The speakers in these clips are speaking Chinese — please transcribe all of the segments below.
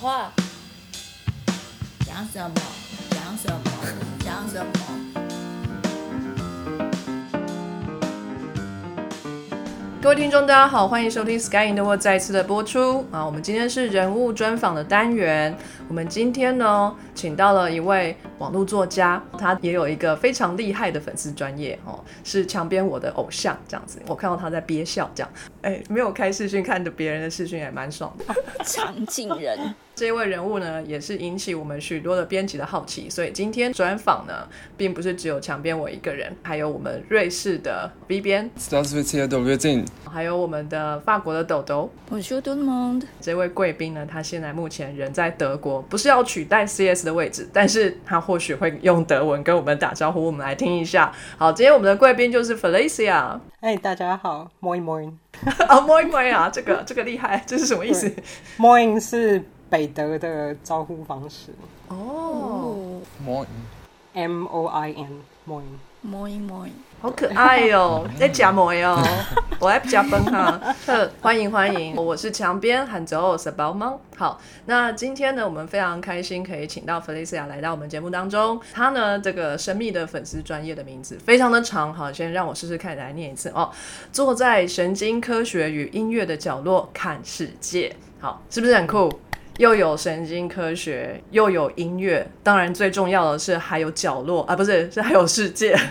话，讲什么？讲什么？讲什么？各位听众，大家好，欢迎收听 Sky in the World 再次的播出啊！我们今天是人物专访的单元，我们今天呢，请到了一位网络作家，他也有一个非常厉害的粉丝专业哦，是墙边我的偶像这样子。我看到他在憋笑，这样，哎，没有开视讯，看着别人的视讯也蛮爽的。场景人，这位人物呢，也是引起我们许多的编辑的好奇，所以今天专访呢，并不是只有墙边我一个人，还有我们瑞士的 B 边，还有我们的法国的豆豆，这位贵宾呢，他现在目前人在德国，不是要取代 CS 的位置，但是他。或许会用德文跟我们打招呼，我们来听一下。好，今天我们的贵宾就是 Felicia 哎、大家好，Moin Moin。啊，Moin Moin 啊，这个 这个厉害，这是什么意思？Moin 是北德的招呼方式哦，哦 Moin。，M O I N Moin。，moi moi，好可爱哦，在夹馍哟，我来夹崩哈。呵 欢迎欢迎，我是墙边喊走是包猫。好，那今天呢，我们非常开心可以请到 Felicia 来到我们节目当中。她呢，这个神秘的粉丝专业的名字非常的长，好，先让我试试看来念一次哦。坐在神经科学与音乐的角落看世界，好，是不是很酷？又有神经科学，又有音乐，当然最重要的是还有角落啊，不是，是还有世界。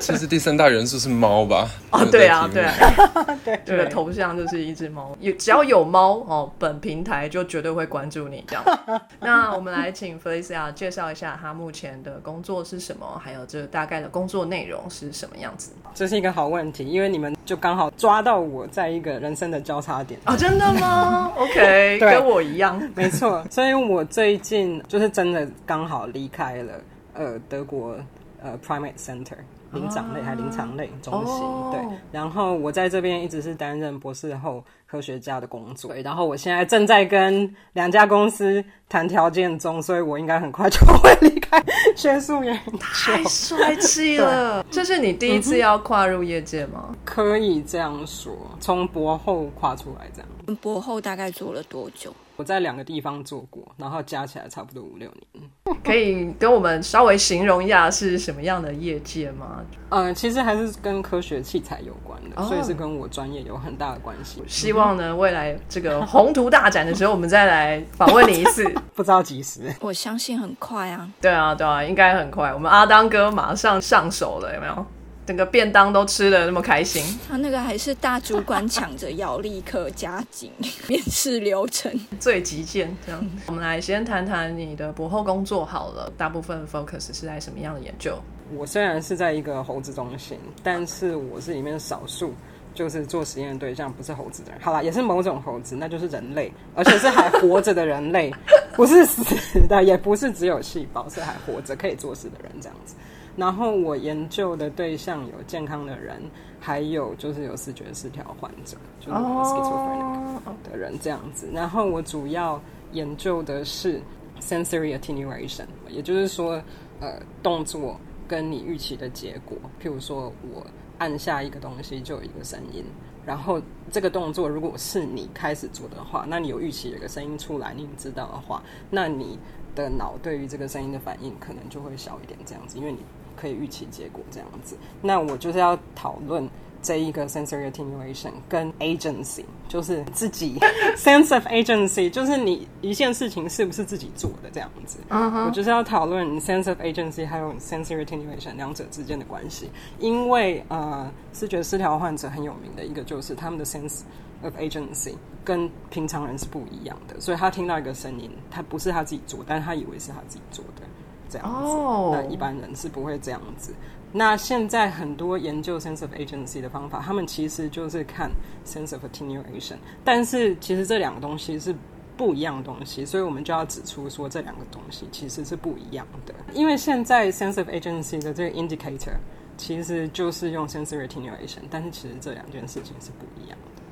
其实第三大元素是猫吧？哦，对啊，对啊。啊，对这个头像就是一只猫，有只要有猫哦，本平台就绝对会关注你这样。那我们来请 Felicia 介绍一下她目前的工作是什么，还有这大概的工作内容是什么样子这是一个好问题，因为你们就刚好抓到我在一个人生的交叉点。啊、真的吗？OK，跟我一样。没错，所以我最近就是真的刚好离开了呃德国呃 Primate Center 灵长类还灵长类中心、哦对，然后我在这边一直是担任博士后科学家的工作，对，然后我现在正在跟两家公司谈条件中，所以我应该很快就会离开学术研究，太帅气了！这是你第一次要跨入业界吗？可以这样说，从博后跨出来这样。博后大概做了多久？我在两个地方做过，然后加起来差不多五六年。可以跟我们稍微形容一下是什么样的业界吗？嗯，其实还是跟科学器材有关的，哦所以是跟我专业有很大的关系。希望呢，未来这个宏图大展的时候，我们再来访问你一次。不知道几时。我相信很快啊。对啊，对啊，应该很快。我们阿当哥马上上手了，有没有？整个便当都吃的那么开心，他那个还是大主管抢着要立刻加紧面试流程。最极限这样。我们来先谈谈你的博后工作好了，大部分 focus 是在什么样的研究？我虽然是在一个猴子中心，但是我是里面少数。就是做实验的对象不是猴子的人，好啦，也是某种猴子，那就是人类，而且是还活着的人类，不是死的，也不是只有细胞，是还活着可以做事的人这样子。然后我研究的对象有健康的人，还有就是有视觉失调患者，就是 schizophrenic 的人这样子。然后我主要研究的是 sensory attenuation，也就是说，呃，动作跟你预期的结果，譬如说我按下一个东西就有一个声音，然后这个动作如果是你开始做的话，那你有预期有个声音出来，你知道的话，那你的脑对于这个声音的反应可能就会小一点，这样子，因为你可以预期结果这样子。那我就是要讨论这一个 sensory attenuation 跟 agency，就是自己 sense of agency，就是你一件事情是不是自己做的这样子。我就是要讨论 sense of agency 还有 sensory attenuation 两者之间的关系，因为呃，视觉失调患者很有名的一个就是他们的 sense of agency 跟平常人是不一样的，所以他听到一个声音，他不是他自己做，但是他以为是他自己做的，这样子。哦那一般人是不会这样子。那现在很多研究 sense of agency 的方法，他们其实就是看 sense of attenuation，但是其实这两个东西是不一样的东西，所以我们就要指出说这两个东西其实是不一样的。因为现在 sense of agency 的这个 indicator 其实就是用 sense of attenuation，但是其实这两件事情是不一样的。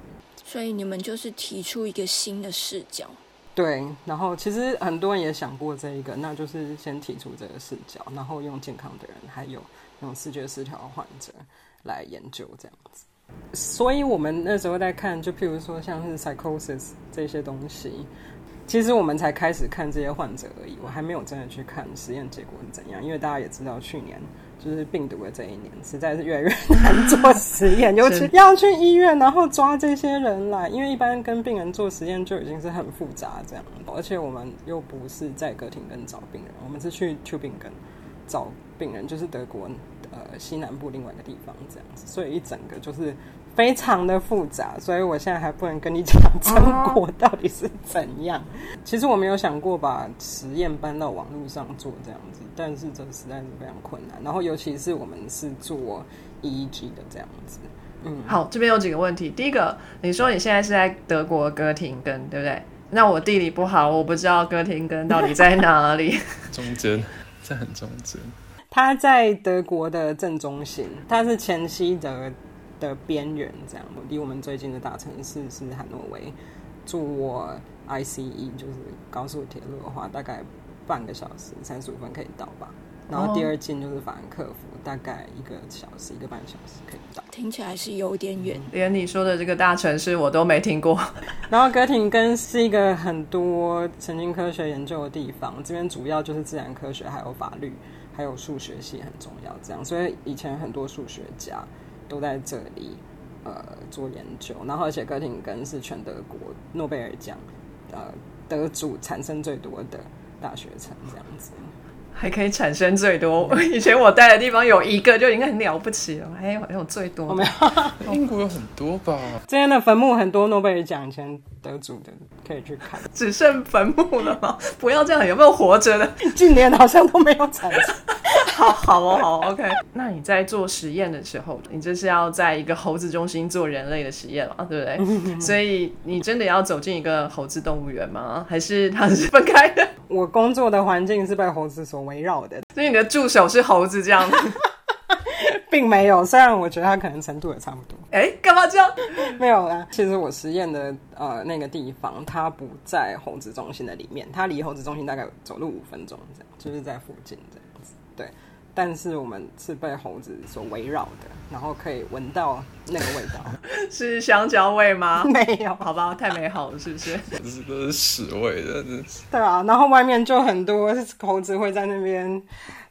所以你们就是提出一个新的视角。对，然后其实很多人也想过这一个，那就是先提出这个视角，然后用健康的人，还有用视觉失调的患者来研究这样子。所以我们那时候在看，就譬如说像是 psychosis 这些东西，其实我们才开始看这些患者而已，我还没有真的去看实验结果是怎样，因为大家也知道，去年就是病毒的这一年，实在是越来越难做实验，尤其要去医院，然后抓这些人来，因为一般跟病人做实验就已经是很复杂这样，而且我们又不是在歌厅跟找病人，我们是去 Tubingen 找病人，就是德国呃西南部另外一个地方这样子，所以一整个就是。非常的复杂，所以我现在还不能跟你讲成果到底是怎样。其实我没有想过把实验搬到网络上做这样子，但是这实在是非常困难。然后尤其是我们是做 EEG 的这样子。嗯，好，这边有几个问题。第一个，你说你现在是在德国哥廷根，对不对？那我地理不好，我不知道哥廷根到底在哪里。中间，在很中间。他在德国的正中心，他是前西德。的边缘，这样离我们最近的大城市是汉诺威。坐 ICE 就是高速铁路的话，大概半个小时三十五分可以到吧。然后第二近就是法兰克福，大概一个小时一个半小时可以到。听起来是有点远，连你说的这个大城市我都没听过。然后哥廷根是一个很多神经科学研究的地方，这边主要就是自然科学，还有法律，还有数学系很重要。这样，所以以前很多数学家。都在这里，呃，做研究。然后，而且哥廷根是全德国诺贝尔奖，呃，得主产生最多的大学城，这样子。还可以产生最多。以前我待的地方有一个就应该很了不起了，还有还有最多。没有，英国有很多吧？这边的坟墓很多，诺贝尔奖前得主的可以去看。只剩坟墓了吗？不要这样，有没有活着的？近年好像都没有产生。好好哦，好 OK。那你在做实验的时候，你就是要在一个猴子中心做人类的实验嘛，对不对？所以你真的要走进一个猴子动物园吗？还是它是分开的？我工作的环境是被猴子所围绕的，所以你的助手是猴子这样子，并没有。虽然我觉得他可能程度也差不多。哎，干嘛这样？没有啦。其实我实验的呃那个地方，它不在猴子中心的里面，它离猴子中心大概走路五分钟这样，就是在附近这样子。对。但是我们是被猴子所围绕的，然后可以闻到那个味道，是香蕉味吗？没有，好吧，太美好了，是不是？这是都是屎味的，是。对啊，然后外面就很多猴子会在那边，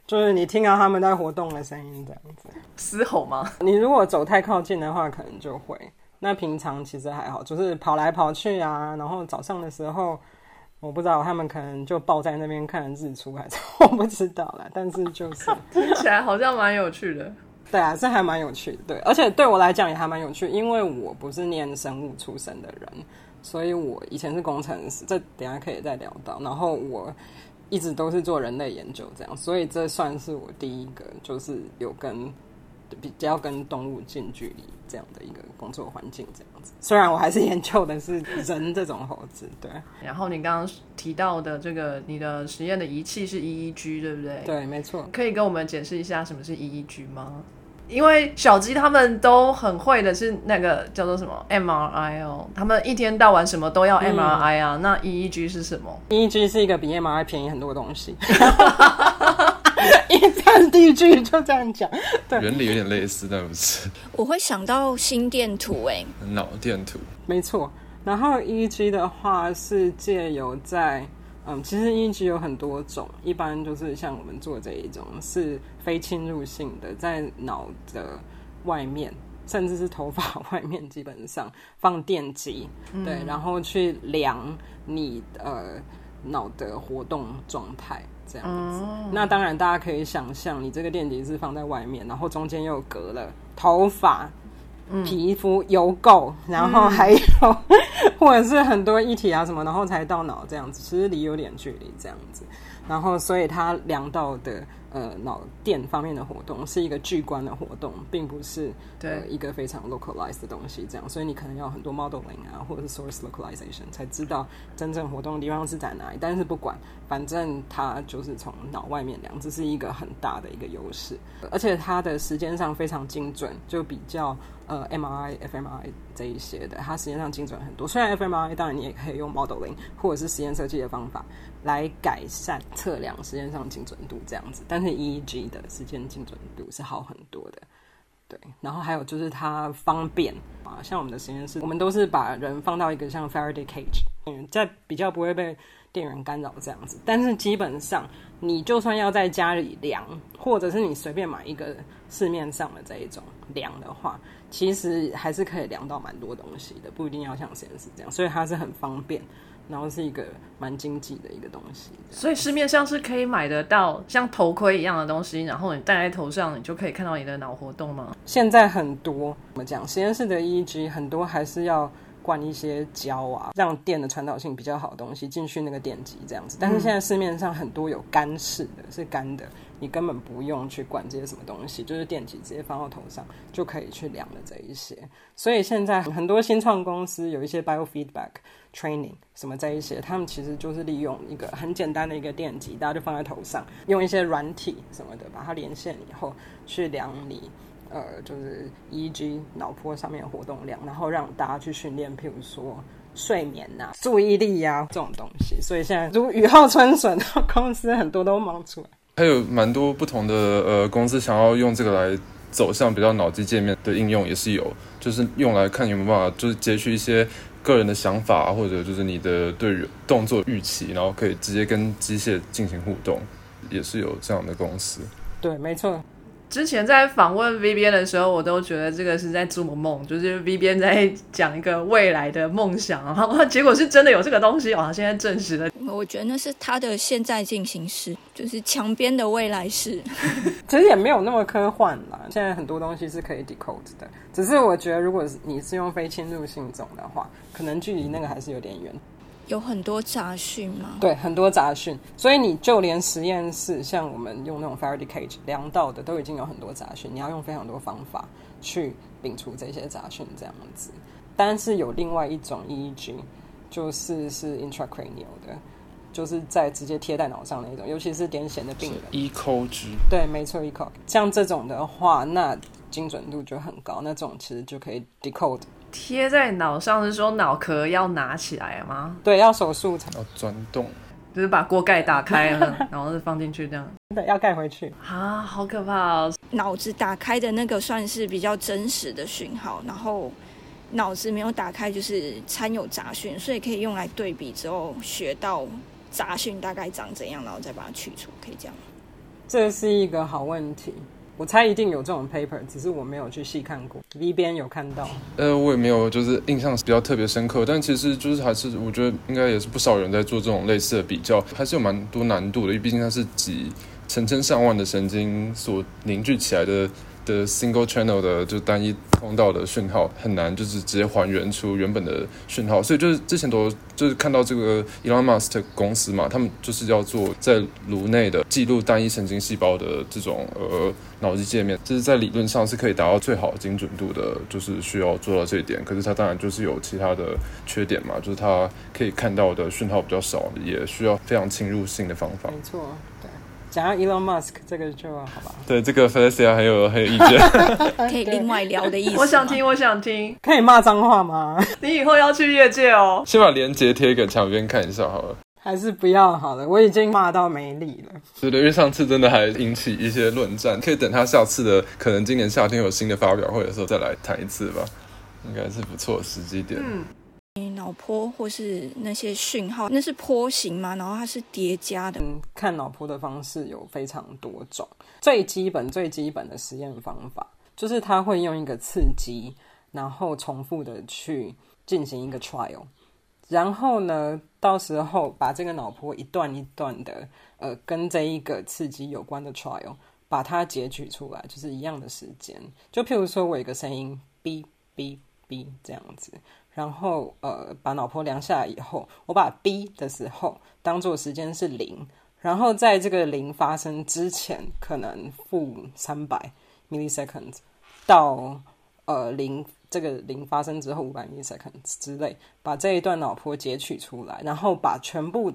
就是你听到他们在活动的声音，这样子嘶吼吗？你如果走太靠近的话，可能就会。那平常其实还好，就是跑来跑去啊，然后早上的时候。我不知道他们可能就抱在那边看日出还是 我不知道啦，但是就是听起来好像蛮有趣的。对啊，这还蛮有趣的。对，而且对我来讲也还蛮有趣，因为我不是念生物出身的人，所以我以前是工程师，这等下可以再聊到。然后我一直都是做人类研究这样，所以这算是我第一个就是有跟比较跟动物近距离这样的一个工作环境这样。虽然我还是研究的是人这种猴子，对。然后你刚刚提到的这个，你的实验的仪器是 EEG，对不对？对，没错。可以跟我们解释一下什么是 EEG 吗？因为小鸡他们都很会的是那个叫做什么 MRI 哦，他们一天到晚什么都要 MRI 啊。那 EEG 是什么？EEG 是一个比 MRI 便宜很多的东西。一看第一句就这样讲，对，原理有点类似，但不是。我会想到心电图，哎，脑电图，没错。然后 EEG 的话是借由在，嗯，其实 EEG 有很多种，一般就是像我们做这一种是非侵入性的，在脑的外面，甚至是头发 外面，基本上放电极，对，然后去量你呃脑的活动状态。这样子，那当然大家可以想象，你这个电极是放在外面，然后中间又隔了头发、皮肤、油垢，然后还有 或者是很多液体啊什么，然后才到脑这样子，其实离有点距离这样子，然后所以它量到的。呃，脑电方面的活动是一个巨观的活动，并不是呃一个非常 localized 的东西。这样，所以你可能要很多 modeling 啊，或者是 source localization 才知道真正活动的地方是在哪里。但是不管，反正它就是从脑外面量，这是一个很大的一个优势，而且它的时间上非常精准，就比较呃 MRI、fMRI 这一些的，它时间上精准很多。虽然 fMRI 当然你也可以用 modeling 或者是实验设计的方法。来改善测量时间上精准度这样子，但是 EEG 的时间精准度是好很多的，对。然后还有就是它方便啊，像我们的实验室，我们都是把人放到一个像 Faraday cage，嗯，在比较不会被电源干扰这样子。但是基本上，你就算要在家里量，或者是你随便买一个市面上的这一种量的话，其实还是可以量到蛮多东西的，不一定要像实验室这样，所以它是很方便。然后是一个蛮经济的一个东西，所以市面上是可以买得到像头盔一样的东西，然后你戴在头上，你就可以看到你的脑活动吗？现在很多怎么讲，实验室的 EEG 很多还是要灌一些胶啊，让电的传导性比较好的东西进去那个电极这样子。但是现在市面上很多有干式的，是干的。你根本不用去管这些什么东西，就是电极直接放到头上就可以去量的这一些。所以现在很多新创公司有一些 biofeedback training 什么这一些，他们其实就是利用一个很简单的一个电极，大家就放在头上，用一些软体什么的把它连线以后去量你呃就是 EEG 脑波上面的活动量，然后让大家去训练，譬如说睡眠呐、注意力呀这种东西。所以现在如雨后春笋，公司很多都忙出来。还有蛮多不同的呃公司想要用这个来走向比较脑机界面的应用，也是有，就是用来看有没有办法，就是截取一些个人的想法，或者就是你的对动作预期，然后可以直接跟机械进行互动，也是有这样的公司。对，没错。之前在访问 V 边的时候，我都觉得这个是在做梦，就是 V 边在讲一个未来的梦想，然后结果是真的有这个东西啊，现在证实了。我觉得那是他的现在进行式，就是墙边的未来式。其实也没有那么科幻啦，现在很多东西是可以 decode 的，只是我觉得如果你是用非侵入性种的话，可能距离那个还是有点远。有很多杂讯吗？对，很多杂讯，所以你就连实验室，像我们用那种 Faraday cage 量到的，都已经有很多杂讯，你要用非常多方法去摒除这些杂讯，这样子。但是有另外一种 EEG，就是是 intracranial 的，就是在直接贴在脑上那种，尤其是癫痫的病人。ECG 对，没错，ECO。像这种的话，那精准度就很高，那这种其实就可以 decode。贴在脑上是说脑壳要拿起来吗？对，要手术才要钻洞，就是把锅盖打开了，然后是放进去这样对，要盖回去。啊，好可怕哦！脑子打开的那个算是比较真实的讯号，然后脑子没有打开就是掺有杂讯，所以可以用来对比之后学到杂讯大概长怎样，然后再把它去除，可以这样。这是一个好问题，我猜一定有这种 paper，只是我没有去细看过。V 边有看到，呃，我也没有就是印象比较特别深刻，但其实就是还是我觉得应该也是不少人在做这种类似的比较，还是有蛮多难度的，因为毕竟它是几成千上万的神经所凝聚起来的的 single channel 的就单一通道的讯号，很难就是直接还原出原本的讯号，所以就是之前都就是看到这个 Elon Musk 公司嘛，他们就是要做在颅内的记录单一神经细胞的这种呃脑机界面，这是在理论上是可以达到最好精准度的，就是需要做到这一点。可是它当然就是有其他的缺点嘛，就是它可以看到的讯号比较少，也需要非常侵入性的方法。没错，讲到 Elon Musk 这个就好吧，对这个 Felicia 很有很有意见。可以另外聊的意思。我想听，我想听，可以骂脏话吗？你以后要去业界哦。先把链接贴给墙边看一下好了。还是不要好了，我已经骂到没力了。是的，因为上次真的还引起一些论战，可以等他下次的可能今年夏天有新的发表会的时候再来谈一次吧，应该是不错的时机点。嗯，脑波或是那些讯号，那是波形吗？然后它是叠加的。嗯，看脑波的方式有非常多种，最基本最基本的实验方法就是他会用一个刺激，然后重复的去进行一个 trial，然后呢，到时候把这个脑波一段一段的，呃，跟这一个刺激有关的 trial，把它截取出来，就是一样的时间。就譬如说我有一个声音哔哔哔这样子，然后呃，把脑波量下来以后，我把 B 的时候当做时间是零，然后在这个零发生之前，可能负三百 milliseconds 到呃零这个零发生之后五百 milliseconds 之类，把这一段脑波截取出来，然后把全部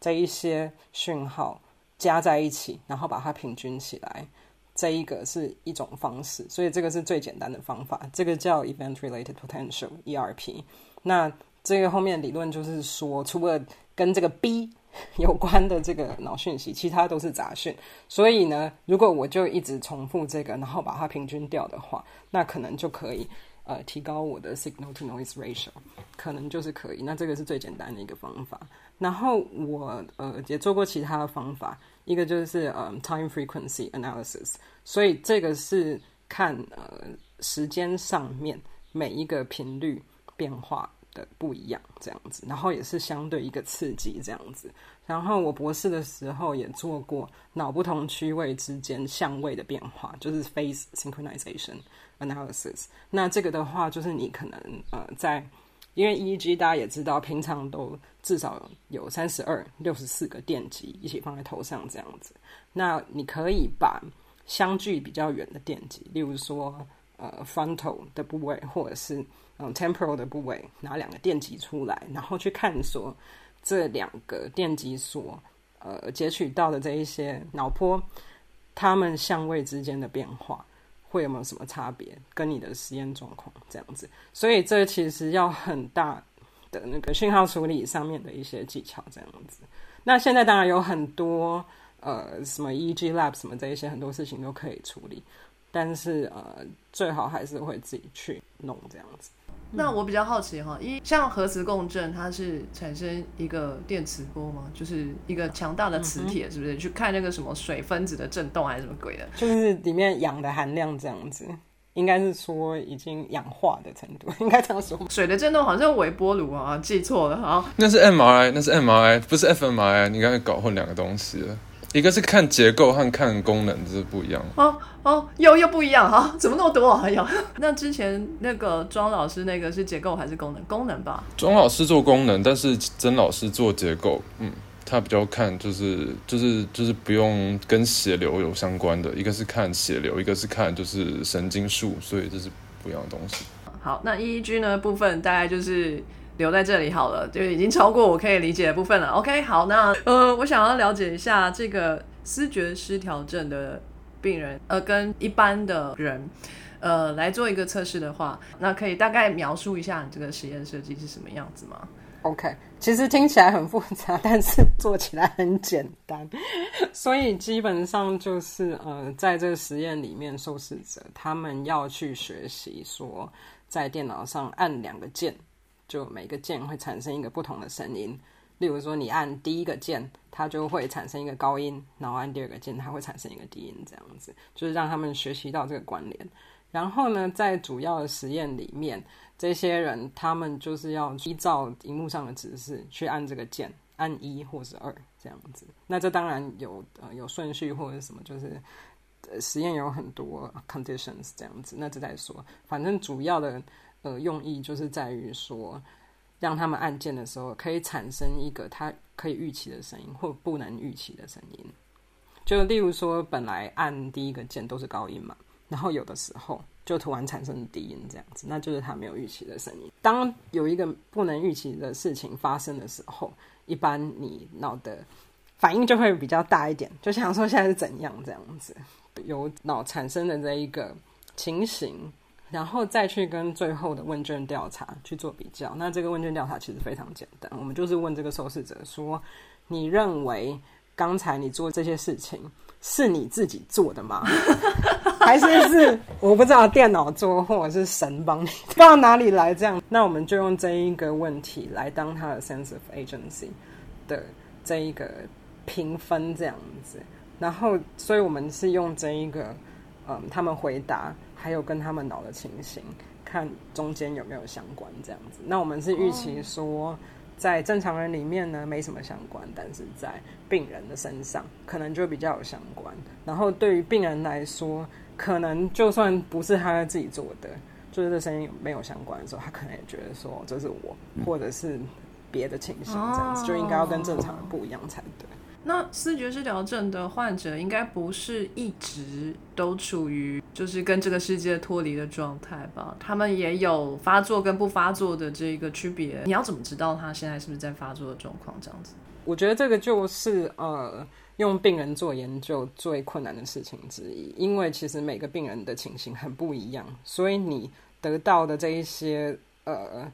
这一些讯号加在一起，然后把它平均起来。这一个是一种方式，所以这个是最简单的方法，这个叫 event related potential ERP。那这个后面理论就是说，除了跟这个 B 有关的这个脑讯息，其他都是杂讯。所以呢，如果我就一直重复这个，然后把它平均掉的话，那可能就可以呃提高我的 signal to noise ratio，可能就是可以。那这个是最简单的一个方法。然后我呃也做过其他的方法，一个就是呃 time frequency analysis，所以这个是看呃时间上面每一个频率变化的不一样这样子，然后也是相对一个刺激这样子。然后我博士的时候也做过脑不同区位之间相位的变化，就是 phase synchronization analysis。那这个的话，就是你可能呃在因为 EEG 大家也知道，平常都至少有三十二、六十四个电极一起放在头上这样子。那你可以把相距比较远的电极，例如说呃 frontal 的部位，或者是嗯 temporal 的部位，拿两个电极出来，然后去看说。这两个电极所呃截取到的这一些脑波，它们相位之间的变化会有没有什么差别？跟你的实验状况这样子，所以这其实要很大的那个讯号处理上面的一些技巧这样子。那现在当然有很多呃什么 EEG lab 什么这一些很多事情都可以处理，但是呃最好还是会自己去弄这样子。那我比较好奇哈，一像核磁共振，它是产生一个电磁波吗？就是一个强大的磁铁，是不是？去看那个什么水分子的震动还是什么鬼的？就是里面氧的含量这样子，应该是说已经氧化的程度，应该这样说。水的震动好像微波炉啊，记错了哈。那是 MRI，那是 MRI，不是 fMRI，你刚才搞混两个东西了。一个是看结构和看功能，这是不一样。哦哦，又又不一样哈？怎么那么多？啊有，那之前那个庄老师那个是结构还是功能？功能吧。庄老师做功能，但是曾老师做结构。嗯，他比较看就是就是就是不用跟血流有相关的，一个是看血流，一个是看就是神经束，所以这是不一样的东西。好，那 EEG 呢部分大概就是。留在这里好了，就已经超过我可以理解的部分了。OK，好，那呃，我想要了解一下这个思觉失调症的病人，呃，跟一般的人，呃，来做一个测试的话，那可以大概描述一下你这个实验设计是什么样子吗？OK，其实听起来很复杂，但是做起来很简单。所以基本上就是呃，在这个实验里面，受试者他们要去学习说，在电脑上按两个键。就每个键会产生一个不同的声音，例如说你按第一个键，它就会产生一个高音，然后按第二个键，它会产生一个低音，这样子就是让他们学习到这个关联。然后呢，在主要的实验里面，这些人他们就是要依照荧幕上的指示去按这个键，按一或是二这样子。那这当然有呃有顺序或者什么，就是呃实验有很多 conditions 这样子。那这再说，反正主要的。呃，用意就是在于说，让他们按键的时候可以产生一个他可以预期的声音，或不能预期的声音。就例如说，本来按第一个键都是高音嘛，然后有的时候就突然产生低音这样子，那就是他没有预期的声音。当有一个不能预期的事情发生的时候，一般你脑的反应就会比较大一点，就想说现在是怎样这样子，有脑产生的这一个情形。然后再去跟最后的问卷调查去做比较。那这个问卷调查其实非常简单，我们就是问这个受试者说：“你认为刚才你做这些事情是你自己做的吗？还是是我不知道电脑做，或者是神帮你？不知道哪里来这样？那我们就用这一个问题来当他的 sense of agency 的这一个评分这样子。然后，所以我们是用这一个，嗯，他们回答。还有跟他们脑的情形，看中间有没有相关这样子。那我们是预期说，在正常人里面呢没什么相关，但是在病人的身上可能就比较有相关。然后对于病人来说，可能就算不是他自己做的，就是这声音没有相关的时候，他可能也觉得说这是我，或者是别的情形这样子，就应该要跟正常人不一样才对。那思觉失调症的患者应该不是一直都处于就是跟这个世界脱离的状态吧？他们也有发作跟不发作的这个区别。你要怎么知道他现在是不是在发作的状况？这样子，我觉得这个就是呃，用病人做研究最困难的事情之一，因为其实每个病人的情形很不一样，所以你得到的这一些呃。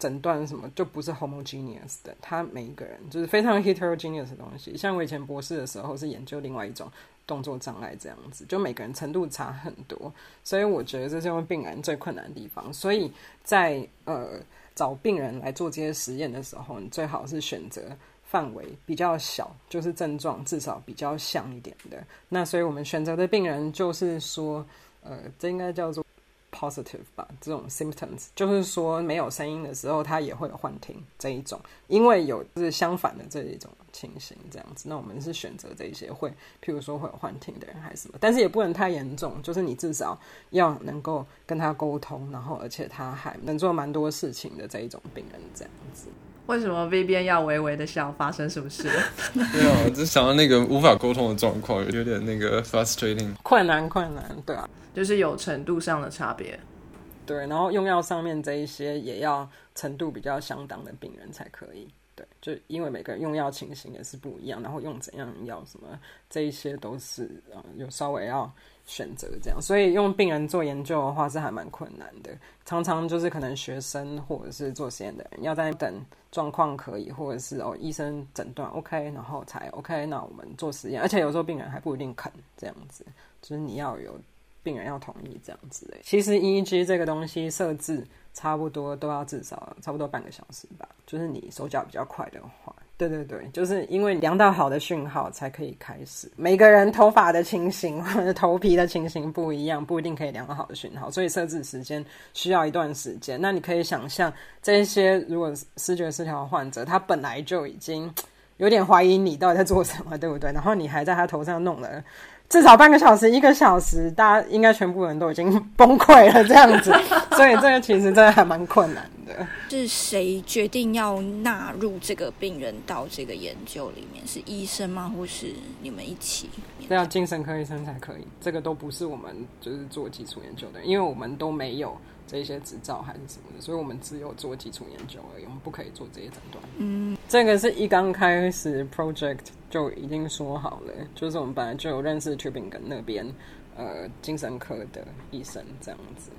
诊断什么就不是 homogeneous 的，他每一个人就是非常 heterogeneous 的东西。像我以前博士的时候是研究另外一种动作障碍这样子，就每个人程度差很多，所以我觉得这是为病人最困难的地方。所以在呃找病人来做这些实验的时候，你最好是选择范围比较小，就是症状至少比较像一点的。那所以我们选择的病人就是说，呃，这应该叫做。Positive 吧，这种 symptoms 就是说没有声音的时候，他也会有幻听这一种，因为有是相反的这一种情形这样子。那我们是选择这一些会，譬如说会有幻听的人还是什么，但是也不能太严重，就是你至少要能够跟他沟通，然后而且他还能做蛮多事情的这一种病人这样子。为什么 V 边要微微的笑？发生什么事？对啊，就想到那个无法沟通的状况，有点那个 frustrating，困难困难，对啊。就是有程度上的差别，对，然后用药上面这一些也要程度比较相当的病人才可以，对，就因为每个人用药情形也是不一样，然后用怎样药什么这一些都是啊，有稍微要选择这样，所以用病人做研究的话是还蛮困难的，常常就是可能学生或者是做实验的人要在等状况可以，或者是哦医生诊断 OK，然后才 OK，那我们做实验，而且有时候病人还不一定肯这样子，就是你要有。病人要同意这样子诶，其实 EEG 这个东西设置差不多都要至少差不多半个小时吧，就是你手脚比较快的话，对对对，就是因为量到好的讯号才可以开始。每个人头发的情形或者头皮的情形不一样，不一定可以量到好的讯号，所以设置时间需要一段时间。那你可以想象，这些如果视觉失调患者，他本来就已经有点怀疑你到底在做什么，对不对？然后你还在他头上弄了。至少半个小时、一个小时，大家应该全部人都已经崩溃了这样子，所以这个其实真的还蛮困难的。是谁决定要纳入这个病人到这个研究里面？是医生吗？或是你们一起？这要精神科医生才可以，这个都不是我们就是做基础研究的，因为我们都没有。这些执照还是什么的，所以我们只有做基础研究而已，我们不可以做这些诊断。嗯，这个是一刚开始 project 就已经说好了，就是我们本来就有认识 Tubingen 那边呃精神科的医生这样子。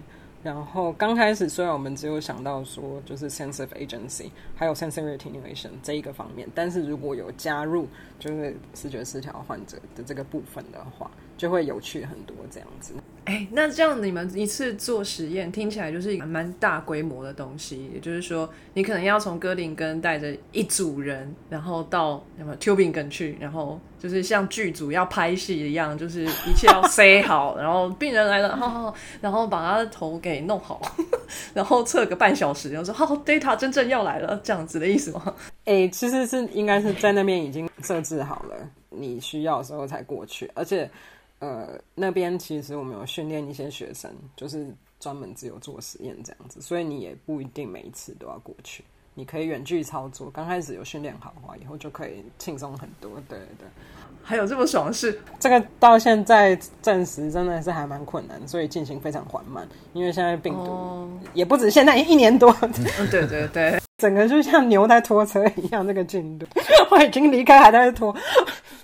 然后刚开始虽然我们只有想到说就是 sense of agency 还有 sensory attenuation 这一个方面，但是如果有加入就是视觉失调患者的这个部分的话，就会有趣很多这样子。哎，那这样你们一次做实验，听起来就是蛮大规模的东西。也就是说，你可能要从哥林根带着一组人，然后到什么 Tubingen 去，然后就是像剧组要拍戏一样，就是一切要塞好，然后病人来了，好，然后把他的头给弄好，然后测个半小时，然后说好，data 真正要来了，这样子的意思吗？哎，其实是应该是在那边已经设置好了，你需要的时候才过去，而且。呃，那边其实我们有训练一些学生，就是专门只有做实验这样子，所以你也不一定每一次都要过去，你可以远距操作。刚开始有训练好的话，以后就可以轻松很多。对对，还有这么爽的事？这个到现在暂时真的是还蛮困难，所以进行非常缓慢，因为现在病毒也不止现在一年多。对对对。整个就像牛在拖车一样，这个进度 我已经离开，还在拖。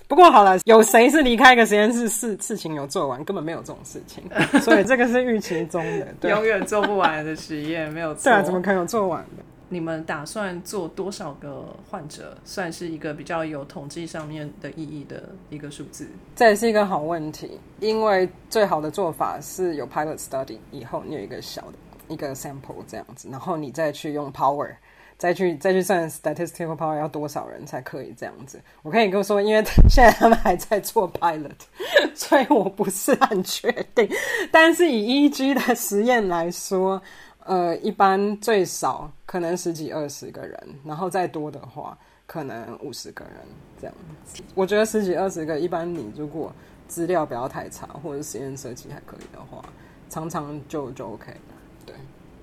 不过好了，有谁是离开一个实验室事事情有做完？根本没有这种事情，所以这个是预期中的，永远做不完的实验，没有错。对，怎么可能有做完的？你们打算做多少个患者，算是一个比较有统计上面的意义的一个数字？这也是一个好问题，因为最好的做法是有 pilot study，以后你有一个小的一个 sample 这样子，然后你再去用 power。再去再去算 statistical power 要多少人才可以这样子？我可以跟我说，因为 现在他们还在做 pilot，所以我不是很确定。但是以 EG 的实验来说，呃，一般最少可能十几二十个人，然后再多的话，可能五十个人这样子。我觉得十几二十个，一般你如果资料不要太差，或者实验设计还可以的话，常常就就 OK 了。对，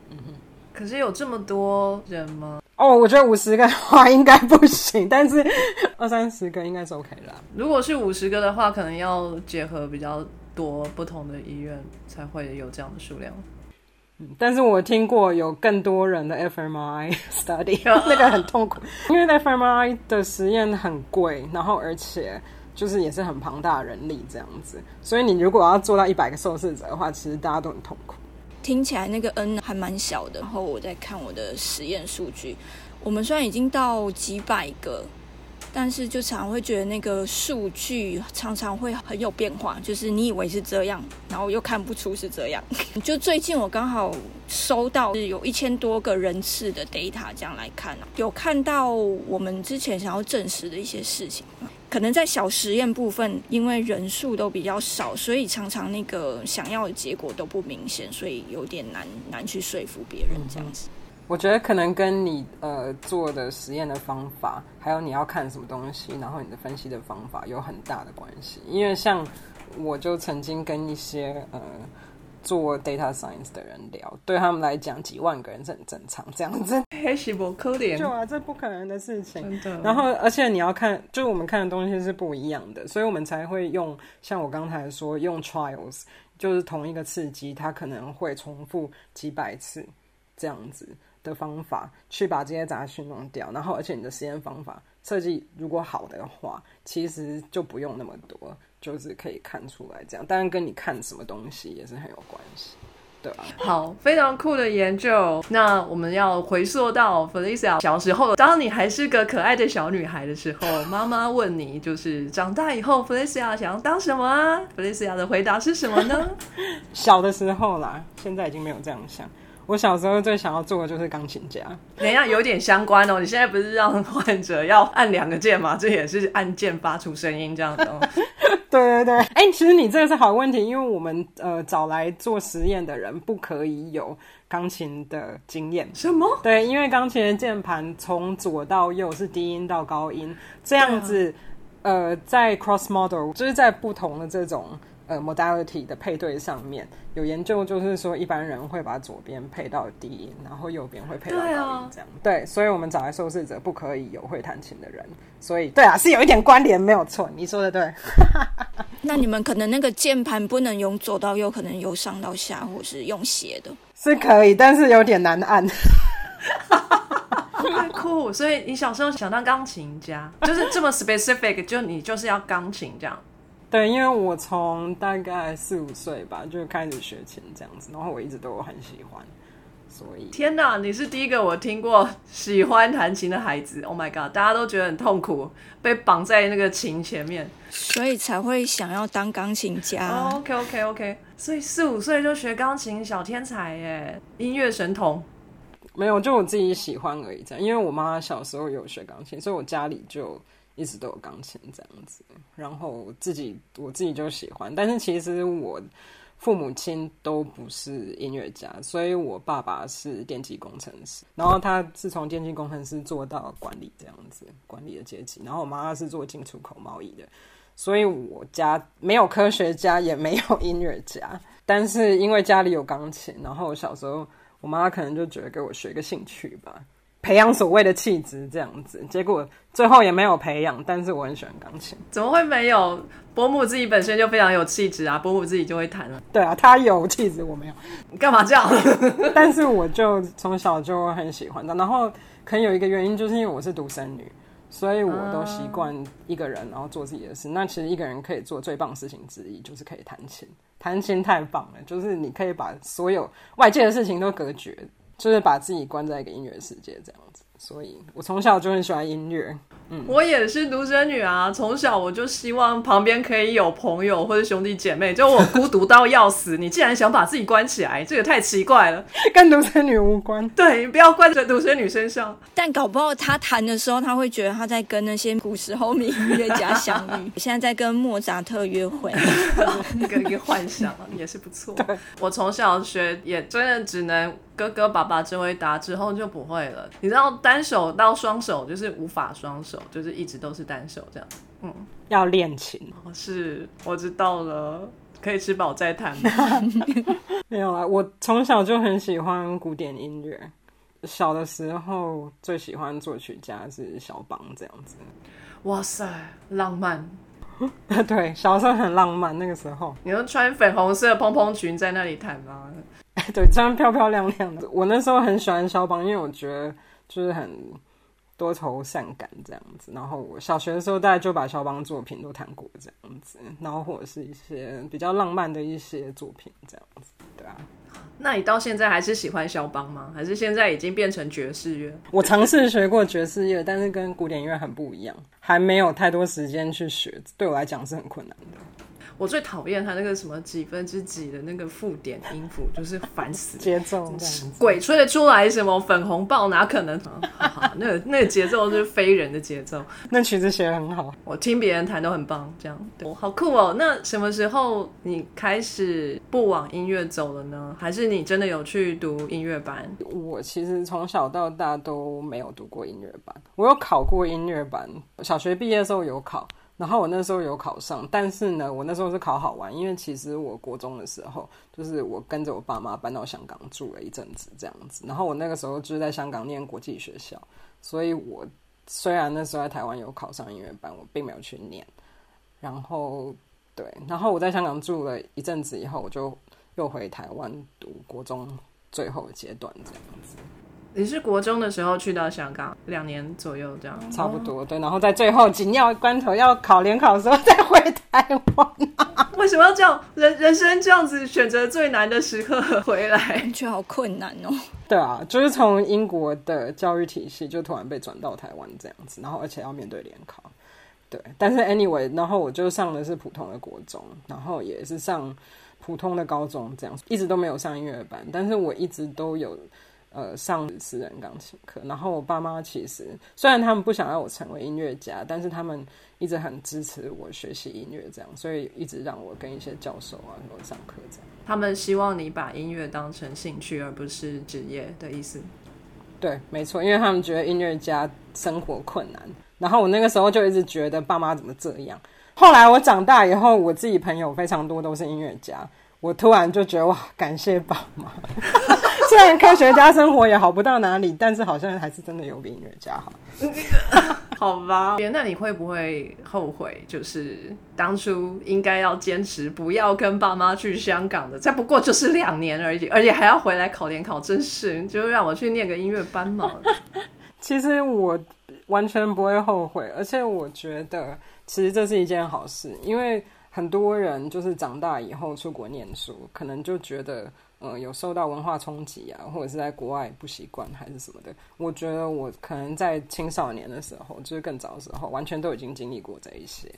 嗯哼。可是有这么多人吗？哦，我觉得五十个的话应该不行，但是二三十个应该是 OK 啦。如果是五十个的话，可能要结合比较多不同的医院才会有这样的数量。嗯，但是我听过有更多人的 fMRI study，那个很痛苦，因为 fMRI 的实验很贵，然后而且就是也是很庞大的人力这样子，所以你如果要做到一百个受试者的话，其实大家都很痛苦。听起来那个 N 还蛮小的，然后我在看我的实验数据，我们虽然已经到几百个但是就常会觉得那个数据常常会很有变化，就是你以为是这样，然后又看不出是这样。就最近我刚好收到有一千多个人次的 data，这样来看，有看到我们之前想要证实的一些事情。可能在小实验部分，因为人数都比较少，所以常常那个想要的结果都不明显，所以有点难难去说服别人这样子。我觉得可能跟你呃做的实验的方法，还有你要看什么东西，然后你的分析的方法有很大的关系。因为像我就曾经跟一些呃。做 data science 的人聊，对他们来讲，几万个人是很正常，这样子。还是不可怜，就啊，这不可能的事情。然后，而且你要看，就我们看的东西是不一样的，所以我们才会用像我刚才说，用 trials，就是同一个刺激，它可能会重复几百次这样子的方法，去把这些杂讯弄掉。然后，而且你的实验方法设计如果好的话，其实就不用那么多。就是可以看出来这样，当然跟你看什么东西也是很有关系，对吧？好，非常酷的研究。那我们要回溯到 Felicia 小时候，当你还是个可爱的小女孩的时候，妈妈问你，就是长大以后 Felicia 想要当什么啊？Felicia 的回答是什么呢？小的时候啦，现在已经没有这样想。我小时候最想要做的就是钢琴家，等一下有点相关哦。你现在不是让患者要按两个键吗？这也是按键发出声音这样子。对对对，哎，其实你这个是好问题，因为我们呃找来做实验的人不可以有钢琴的经验。什么？对，因为钢琴的键盘从左到右是低音到高音，这样子，呃，在 cross model 就是在不同的这种。呃，modality 的配对上面有研究，就是说一般人会把左边配到低音，然后右边会配到高音，这样。对，所以我们找来受试者不可以有会弹琴的人，所以对啊，是有一点关联，没有错，你说的对。那你们可能那个键盘不能用左到右，可能由上到下，或是用斜的，是可以，但是有点难按。太 酷！所以你小时候想当钢琴家，就是这么 specific，就你就是要钢琴这样。对，因为我从大概四五岁吧就开始学琴这样子，然后我一直都很喜欢，所以天哪，你是第一个我听过喜欢弹琴的孩子。Oh my god，大家都觉得很痛苦，被绑在那个琴前面，所以才会想要当钢琴家。OK OK OK，所以四五岁就学钢琴，小天才耶，音乐神童。没有，就我自己喜欢而已。这样，因为我妈小时候有学钢琴，所以我家里就。一直都有钢琴这样子，然后自己我自己就喜欢，但是其实我父母亲都不是音乐家，所以我爸爸是电机工程师，然后他是从电机工程师做到管理这样子，管理的阶级，然后我妈妈是做进出口贸易的，所以我家没有科学家，也没有音乐家，但是因为家里有钢琴，然后小时候我妈妈可能就觉得给我学个兴趣吧。培养所谓的气质这样子，结果最后也没有培养。但是我很喜欢钢琴，怎么会没有？伯母自己本身就非常有气质啊，伯母自己就会弹了。对啊，她有气质，我没有。你干嘛这样？但是我就从小就很喜欢的。然后可能有一个原因，就是因为我是独生女，所以我都习惯一个人，然后做自己的事。那其实一个人可以做最棒的事情之一，就是可以弹琴。弹琴太棒了，就是你可以把所有外界的事情都隔绝。就是把自己关在一个音乐世界这样子，所以我从小就很喜欢音乐。嗯，我也是独生女啊，从小我就希望旁边可以有朋友或者兄弟姐妹，就我孤独到要死。你既然想把自己关起来，这个太奇怪了，跟独生女无关。对你不要怪在独生女身上。但搞不好她弹的时候，她会觉得她在跟那些古时候名音乐家相遇，现在在跟莫扎特约会，一个一个幻想也是不错。我从小学也真的只能。哥哥爸爸只会打，之后就不会了。你知道单手到双手就是无法双手，就是一直都是单手这样。嗯，要练琴。是，我知道了，可以吃饱再谈。没有啊，我从小就很喜欢古典音乐。小的时候最喜欢作曲家是肖邦这样子。哇塞，浪漫。对，小时候很浪漫。那个时候，你都穿粉红色蓬蓬裙在那里弹吗？对，穿漂漂亮亮的。我那时候很喜欢肖邦，因为我觉得就是很多愁善感这样子。然后我小学的时候，大概就把肖邦作品都弹过这样子，然后或者是一些比较浪漫的一些作品这样子，对啊。那你到现在还是喜欢肖邦吗？还是现在已经变成爵士乐？我尝试学过爵士乐，但是跟古典音乐很不一样，还没有太多时间去学，对我来讲是很困难的。我最讨厌他那个什么几分之几的那个附点音符，就是烦死。节奏鬼吹得出来什么粉红豹，哪可能？好好那个那个节奏是非人的节奏。那曲子写的很好。我听别人弹都很棒，这样对，好酷哦。那什么时候你开始不往音乐走了呢？还是你真的有去读音乐班？我其实从小到大都没有读过音乐班，我有考过音乐班，小学毕业的时候有考。然后我那时候有考上，但是呢，我那时候是考好玩，因为其实我国中的时候，就是我跟着我爸妈搬到香港住了一阵子这样子。然后我那个时候就是在香港念国际学校，所以我虽然那时候在台湾有考上音乐班，我并没有去念。然后对，然后我在香港住了一阵子以后，我就又回台湾读国中最后阶段这样子。你是国中的时候去到香港，两年左右这样，差不多对。然后在最后紧要关头要考联考的时候再回台湾。为什么要这样？人人生这样子选择最难的时刻回来，觉得好困难哦。对啊，就是从英国的教育体系就突然被转到台湾这样子，然后而且要面对联考。对，但是 anyway，然后我就上的是普通的国中，然后也是上普通的高中，这样一直都没有上音乐班，但是我一直都有。呃，上私人钢琴课，然后我爸妈其实虽然他们不想让我成为音乐家，但是他们一直很支持我学习音乐，这样，所以一直让我跟一些教授啊什么上课这样。他们希望你把音乐当成兴趣而不是职业的意思。对，没错，因为他们觉得音乐家生活困难，然后我那个时候就一直觉得爸妈怎么这样。后来我长大以后，我自己朋友非常多都是音乐家，我突然就觉得哇，感谢爸妈。虽然科学家生活也好不到哪里，但是好像还是真的有比音乐家好。好吧，那你会不会后悔？就是当初应该要坚持，不要跟爸妈去香港的。再不过就是两年而已，而且还要回来考联考，真是就让我去念个音乐班嘛。其实我完全不会后悔，而且我觉得其实这是一件好事，因为很多人就是长大以后出国念书，可能就觉得。呃，有受到文化冲击啊，或者是在国外不习惯还是什么的。我觉得我可能在青少年的时候，就是更早的时候，完全都已经经历过这一些。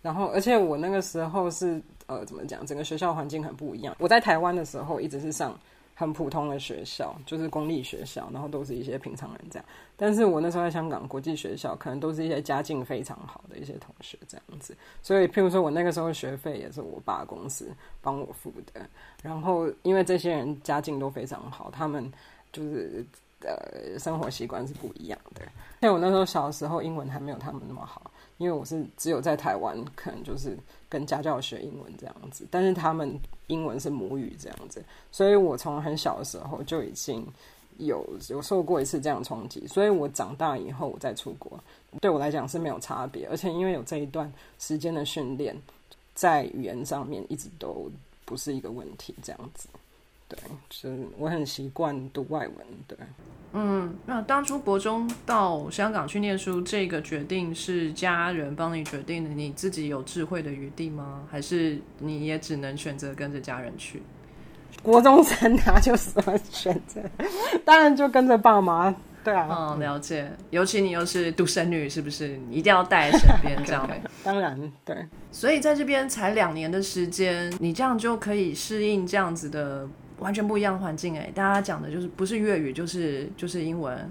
然后，而且我那个时候是呃，怎么讲，整个学校环境很不一样。我在台湾的时候，一直是上。很普通的学校，就是公立学校，然后都是一些平常人这样。但是我那时候在香港国际学校，可能都是一些家境非常好的一些同学这样子。所以，譬如说我那个时候学费也是我爸公司帮我付的。然后，因为这些人家境都非常好，他们就是呃生活习惯是不一样的。像我那时候小时候，英文还没有他们那么好。因为我是只有在台湾，可能就是跟家教学英文这样子，但是他们英文是母语这样子，所以我从很小的时候就已经有有受过一次这样冲击，所以我长大以后我再出国，对我来讲是没有差别，而且因为有这一段时间的训练，在语言上面一直都不是一个问题，这样子。对，是我很习惯读外文。对，嗯，那当初国中到香港去念书，这个决定是家人帮你决定的，你自己有智慧的余地吗？还是你也只能选择跟着家人去？国中生他就什么选择？当然就跟着爸妈。对啊，嗯，了解。尤其你又是独生女，是不是？你一定要带在身边 这样。当然，对。所以在这边才两年的时间，你这样就可以适应这样子的。完全不一样的环境哎，大家讲的就是不是粤语就是就是英文，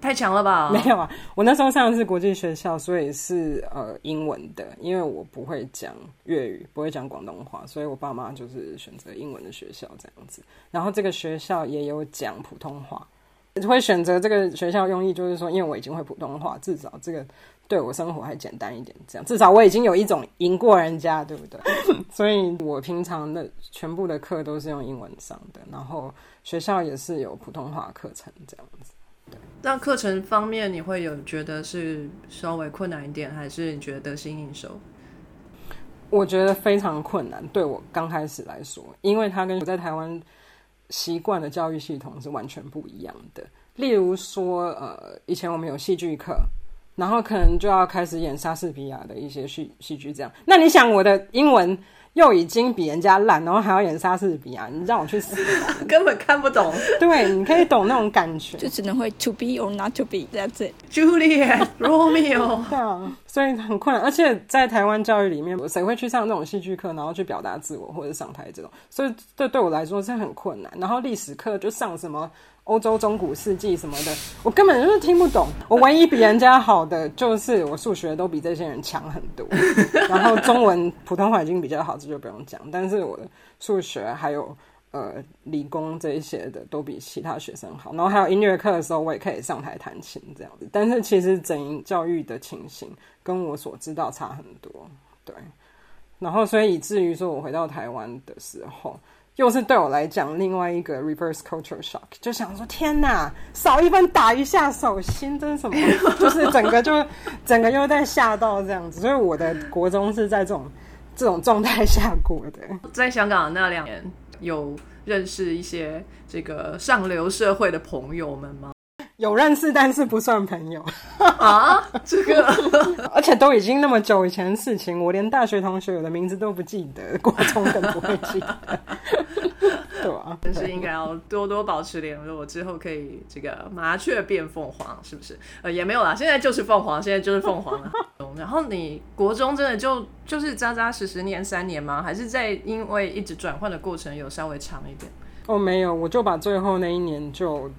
太强了吧？没有啊，我那时候上的是国际学校，所以是呃英文的，因为我不会讲粤语，不会讲广东话，所以我爸妈就是选择英文的学校这样子。然后这个学校也有讲普通话，会选择这个学校用意就是说，因为我已经会普通话，至少这个。对我生活还简单一点，这样至少我已经有一种赢过人家，对不对？所以我平常的全部的课都是用英文上的，然后学校也是有普通话课程这样子。那课程方面，你会有觉得是稍微困难一点，还是你觉得得心应手？我觉得非常困难，对我刚开始来说，因为它跟我在台湾习惯的教育系统是完全不一样的。例如说，呃，以前我们有戏剧课。然后可能就要开始演莎士比亚的一些戏戏剧，这样。那你想，我的英文又已经比人家烂，然后还要演莎士比亚，你让我去死！根本看不懂。对，你可以懂那种感觉。就只能会 to be or not to be that's it。Juliet Romeo，对啊，所以很困难，而且在台湾教育里面，谁会去上这种戏剧课，然后去表达自我或者上台这种？所以这对我来说是很困难。然后历史课就上什么欧洲中古世纪什么的，我根本就是听不懂。我唯一比人家好的就是我数学都比这些人强很多，然后中文普通话已经比较好，这就不用讲。但是我的数学还有。呃，理工这一些的都比其他学生好，然后还有音乐课的时候，我也可以上台弹琴这样子。但是其实整教育的情形跟我所知道差很多，对。然后所以以至于说我回到台湾的时候，又是对我来讲另外一个 reverse culture shock，就想说天哪，少一分打一下手心，这是什么？就是整个就整个又在吓到这样子。所以我的国中是在这种这种状态下过的。在香港那两年。有认识一些这个上流社会的朋友们吗？有认识，但是不算朋友啊。这个，而且都已经那么久以前的事情，我连大学同学有的名字都不记得，国中更不会记得。对啊，但是应该要多多保持联络，之后可以这个麻雀变凤凰，是不是？呃，也没有啦，现在就是凤凰，现在就是凤凰了。然后你国中真的就就是扎扎实实念三年吗？还是在因为一直转换的过程有稍微长一点？哦，没有，我就把最后那一年就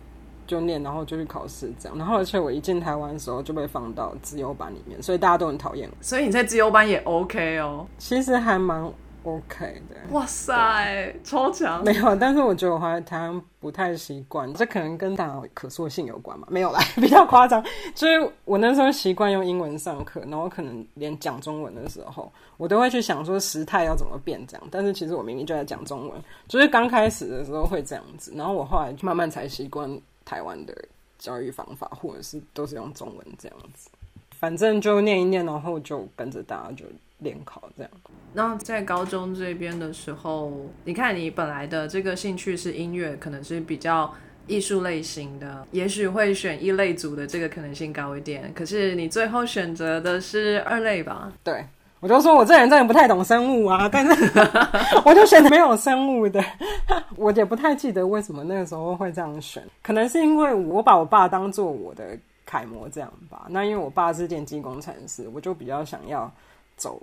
就念，然后就去考试这样。然后而且我一进台湾的时候就被放到自由班里面，所以大家都很讨厌我。所以你在自由班也 OK 哦，其实还蛮。OK 的，哇塞，超强！没有，但是我觉得我还台湾不太习惯，这可能跟大脑可塑性有关嘛？没有啦，比较夸张。就是我那时候习惯用英文上课，然后可能连讲中文的时候，我都会去想说时态要怎么变这样。但是其实我明明就在讲中文，就是刚开始的时候会这样子，然后我后来慢慢才习惯台湾的教育方法，或者是都是用中文这样子。反正就念一念，然后就跟着大家就。联考这样，那在高中这边的时候，你看你本来的这个兴趣是音乐，可能是比较艺术类型的，也许会选一类组的这个可能性高一点。可是你最后选择的是二类吧？对，我就说我这人真的不太懂生物啊，但是 我就选没有生物的，我也不太记得为什么那个时候会这样选，可能是因为我把我爸当做我的楷模这样吧。那因为我爸是电机工程师，我就比较想要。走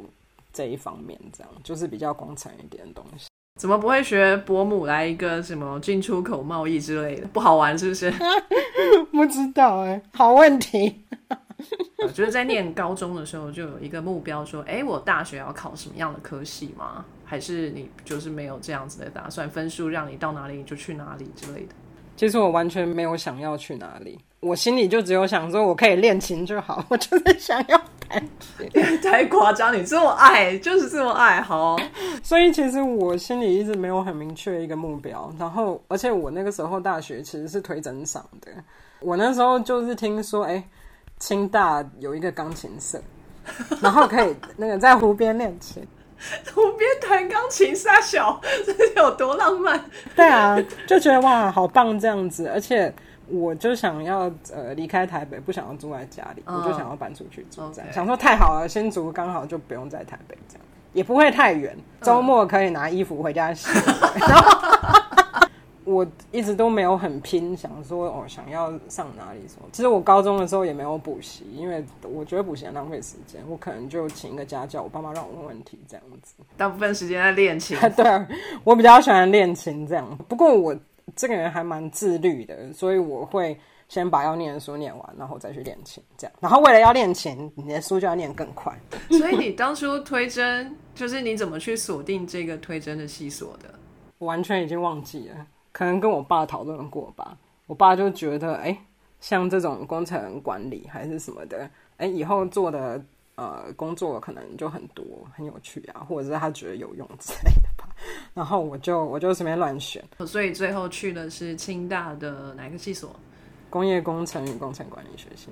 这一方面，这样就是比较工程一点的东西。怎么不会学伯母来一个什么进出口贸易之类的？不好玩是不是？不知道哎，好问题。我觉得在念高中的时候就有一个目标，说，哎，我大学要考什么样的科系吗？还是你就是没有这样子的打算？分数让你到哪里就去哪里之类的？其实我完全没有想要去哪里，我心里就只有想说，我可以练琴就好。我就是想要太夸张！你这么爱，就是这么爱好。所以其实我心里一直没有很明确一个目标。然后，而且我那个时候大学其实是推整嗓的。我那时候就是听说，哎，清大有一个钢琴社，然后可以那个在湖边练琴。湖边弹钢琴撒小，这有多浪漫？对啊，就觉得哇，好棒这样子。而且我就想要呃离开台北，不想要住在家里，我就想要搬出去住。这样想说太好了，新竹刚好就不用在台北，这样也不会太远，周末可以拿衣服回家洗。我一直都没有很拼，想说哦，想要上哪里什么。其实我高中的时候也没有补习，因为我觉得补习很浪费时间。我可能就请一个家教，我爸妈让我问问题这样子。大部分时间在练琴。对，我比较喜欢练琴这样。不过我这个人还蛮自律的，所以我会先把要念的书念完，然后再去练琴这样。然后为了要练琴，你的书就要念更快。所以你当初推甄，就是你怎么去锁定这个推甄的系所的？我完全已经忘记了。可能跟我爸讨论过吧，我爸就觉得，哎，像这种工程管理还是什么的，哎，以后做的呃工作可能就很多，很有趣啊，或者是他觉得有用之类的吧。然后我就我就随便乱选，所以最后去的是清大的哪个系所？工业工程与工程管理学系。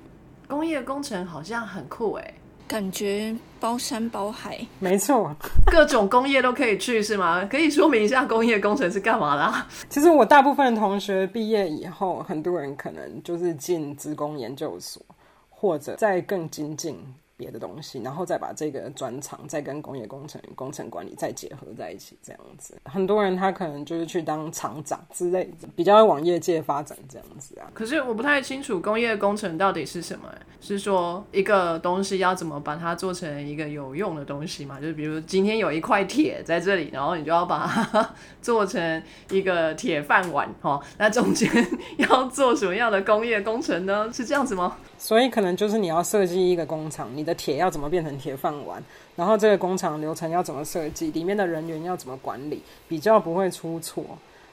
工业工程好像很酷哎。感觉包山包海，没错，各种工业都可以去是吗？可以说明一下工业工程是干嘛啦？其实我大部分同学毕业以后，很多人可能就是进职工研究所，或者再更精进别的东西，然后再把这个专长再跟工业工程、工程管理再结合在一起，这样子。很多人他可能就是去当厂长之类的，比较往业界发展这样子啊。可是我不太清楚工业工程到底是什么、是说一个东西要怎么把它做成一个有用的东西嘛？就是比如今天有一块铁在这里，然后你就要把它做成一个铁饭碗哦。那中间 要做什么样的工业工程呢？是这样子吗？所以可能就是你要设计一个工厂，你的铁要怎么变成铁饭碗，然后这个工厂流程要怎么设计，里面的人员要怎么管理，比较不会出错。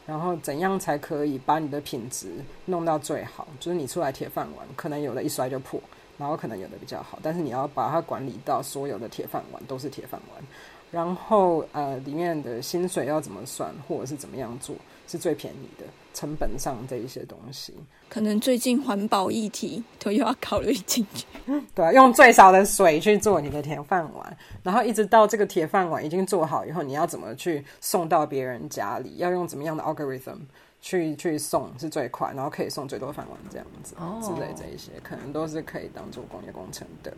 然后怎样才可以把你的品质弄到最好？就是你出来铁饭碗，可能有的一摔就破，然后可能有的比较好，但是你要把它管理到所有的铁饭碗都是铁饭碗。然后呃，里面的薪水要怎么算，或者是怎么样做是最便宜的，成本上这一些东西。可能最近环保议题都又要考虑进去。对啊，用最少的水去做你的铁饭碗，然后一直到这个铁饭碗已经做好以后，你要怎么去送到别人家里？要用怎么样的 algorithm 去去送是最快，然后可以送最多饭碗这样子、哦之类这一些，可能都是可以当做工业工程的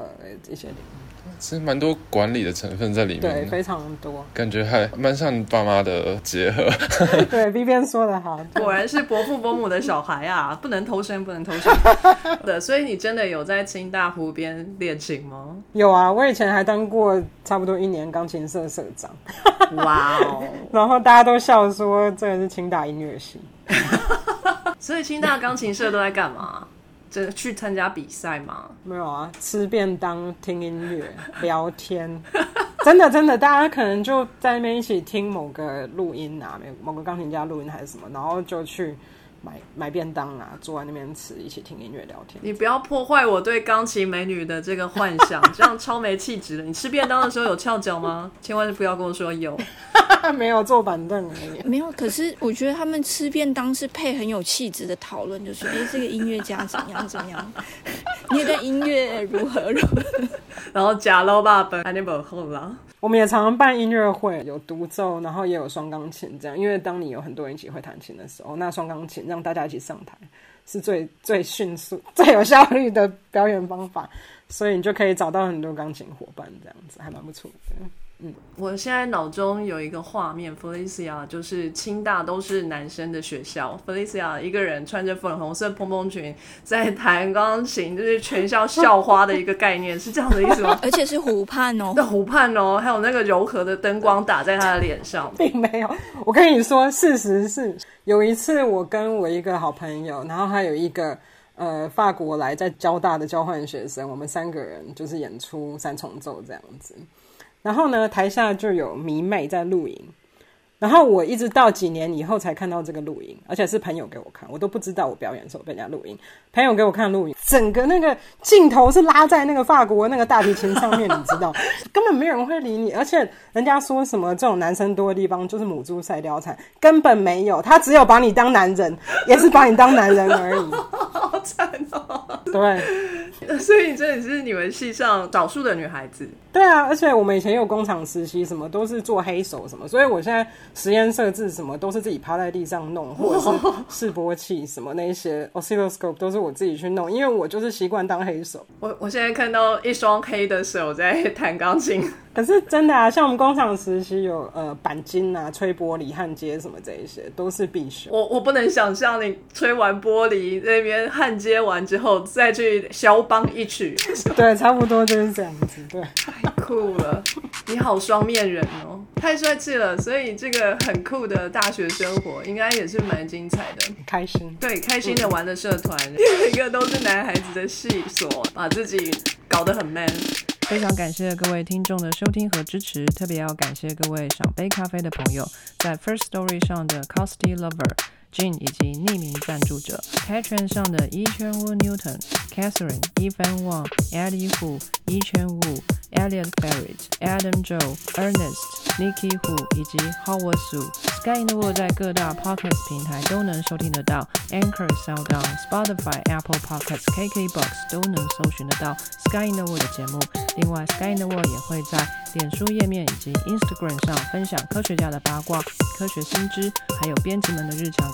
呃一些领域，其实蛮多管理的成分在里面对，非常多。感觉还蛮像爸妈的结合。对，B 边说的好，果然是伯父伯母的小孩啊，不能偷生，不能偷生 的。所以你真的有在清大湖边练琴吗？有啊，我以前还当过差不多一年钢琴社社长，哇哦！然后大家都笑说这个是清大音乐系。所以清大钢琴社都在干嘛？这去参加比赛吗？没有啊，吃便当、听音乐、聊天，真的真的，大家可能就在那边一起听某个录音啊，某某个钢琴家录音还是什么，然后就去买买便当啊，坐在那边吃，一起听音乐聊天。你不要破坏我对钢琴美女的这个幻想，这样超没气质的。你吃便当的时候有翘脚吗？千万不要跟我说有。没有坐板凳而已。没有，可是我觉得他们吃便当是配很有气质的讨论，就是哎，这个音乐家怎样怎样，你的音乐如何如何。然后假捞爸本还得不后啦。我们也常常办音乐会，有独奏，然后也有双钢琴这样。因为当你有很多人一起会弹琴的时候，那双钢琴让大家一起上台是最最迅速、最有效率的表演方法，所以你就可以找到很多钢琴伙伴，这样子还蛮不错的。我现在脑中有一个画面，Felicia 就是清大都是男生的学校，Felicia 一个人穿着粉红色蓬蓬裙在弹钢琴，就是全校校花的一个概念，是这样的意思吗？而且是湖畔哦 那，湖畔哦，还有那个柔和的灯光打在他的脸上，并没有。我跟你说，事实是有一次我跟我一个好朋友，然后还有一个呃法国来在交大的交换学生，我们三个人就是演出三重奏这样子。然后呢，台下就有迷妹在录影。然后我一直到几年以后才看到这个录影，而且是朋友给我看，我都不知道我表演的时候被人家录影。朋友给我看录影，整个那个镜头是拉在那个法国那个大提琴上面，你知道，根本没有人会理你。而且人家说什么这种男生多的地方就是母猪赛貂蝉，根本没有，他只有把你当男人，也是把你当男人而已。好惨哦！对，所以你真的是你们系上少数的女孩子。对啊，而且我们以前有工厂实习，什么都是做黑手什么，所以我现在实验设置什么都是自己趴在地上弄，或者是示波器什么那些 oscilloscope 都是我自己去弄，因为我就是习惯当黑手。我我现在看到一双黑的手在弹钢琴，可是真的啊，像我们工厂实习有呃钣金啊、吹玻璃、焊接什么这一些都是必修。我我不能想象你吹完玻璃那边焊接完之后再去肖邦一曲，对，差不多就是这样子。对，太酷了！你好双面人哦，太帅气了。所以这个很酷的大学生活应该也是蛮精彩的。很开心。对，开心的玩的社团，一个都是男孩子的系所，把自己搞得很 man。非常感谢各位听众的收听和支持，特别要感谢各位赏杯咖啡的朋友，在 First Story 上的 Costy Lover。Jin 以及匿名赞助者 Patreon 上的 E Chen Wu Newton、Catherine、Evan Wang、Eddie Hu、一圈 Wu、Elliot Barrett、Adam Joe、Ernest、Nikki Hu 以及 Howard Su。Sky in the World 在各大 Podcast 平台都能收听得到，Anchor、SoundOn、Spotify、Apple Podcasts、KKBox 都能搜寻得到 Sky in the World 的节目。另外，Sky in the World 也会在脸书页面以及 Instagram 上分享科学家的八卦、科学新知，还有编辑们的日常